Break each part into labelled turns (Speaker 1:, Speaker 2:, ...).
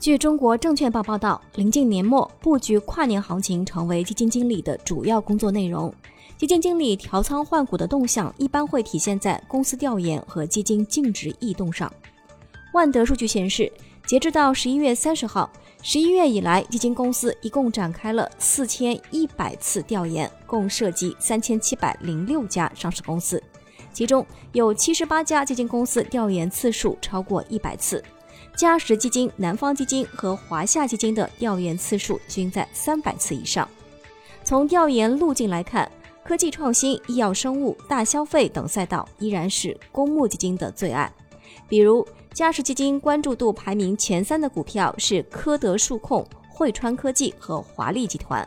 Speaker 1: 据中国证券报报道，临近年末，布局跨年行情成为基金经理的主要工作内容。基金经理调仓换股的动向一般会体现在公司调研和基金净值异动上。万德数据显示，截至到十一月三十号，十一月以来，基金公司一共展开了四千一百次调研，共涉及三千七百零六家上市公司，其中有七十八家基金公司调研次数超过一百次，嘉实基金、南方基金和华夏基金的调研次数均在三百次以上。从调研路径来看，科技创新、医药生物、大消费等赛道依然是公募基金的最爱。比如，嘉实基金关注度排名前三的股票是科德数控、汇川科技和华丽集团；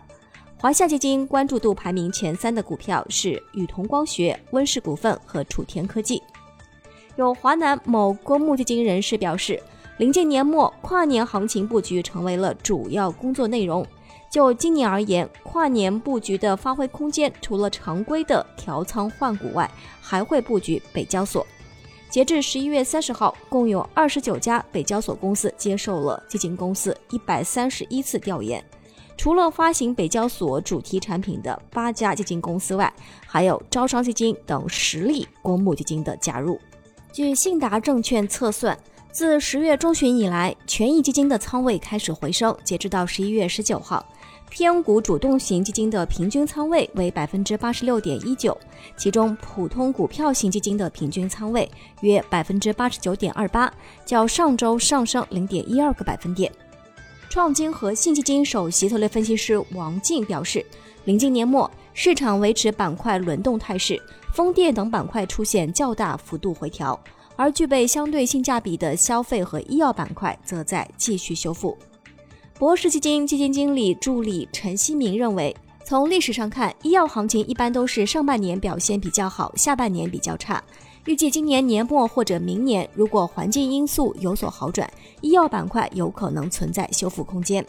Speaker 1: 华夏基金关注度排名前三的股票是宇同光学、温氏股份和楚天科技。有华南某公募基金人士表示，临近年末，跨年行情布局成为了主要工作内容。就今年而言，跨年布局的发挥空间，除了常规的调仓换股外，还会布局北交所。截至十一月三十号，共有二十九家北交所公司接受了基金公司一百三十一次调研。除了发行北交所主题产品的八家基金公司外，还有招商基金等实力公募基金的加入。据信达证券测算。自十月中旬以来，权益基金的仓位开始回升。截止到十一月十九号，偏股主动型基金的平均仓位为百分之八十六点一九，其中普通股票型基金的平均仓位约百分之八十九点二八，较上周上升零点一二个百分点。创金和信基金首席策略分析师王静表示，临近年末，市场维持板块轮动态势，风电等板块出现较大幅度回调。而具备相对性价比的消费和医药板块则在继续修复。博时基金基金经理助理陈希明认为，从历史上看，医药行情一般都是上半年表现比较好，下半年比较差。预计今年年末或者明年，如果环境因素有所好转，医药板块有可能存在修复空间。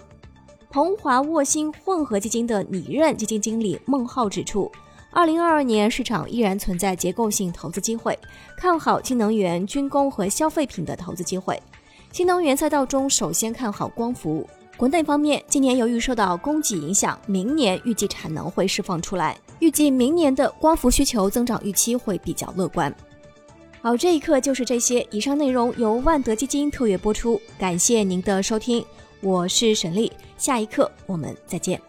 Speaker 1: 鹏华沃兴混合基金的拟任基金经理孟浩指出。二零二二年市场依然存在结构性投资机会，看好新能源、军工和消费品的投资机会。新能源赛道中，首先看好光伏。国内方面，今年由于受到供给影响，明年预计产能会释放出来，预计明年的光伏需求增长预期会比较乐观。好，这一刻就是这些。以上内容由万德基金特约播出，感谢您的收听，我是沈丽，下一刻我们再见。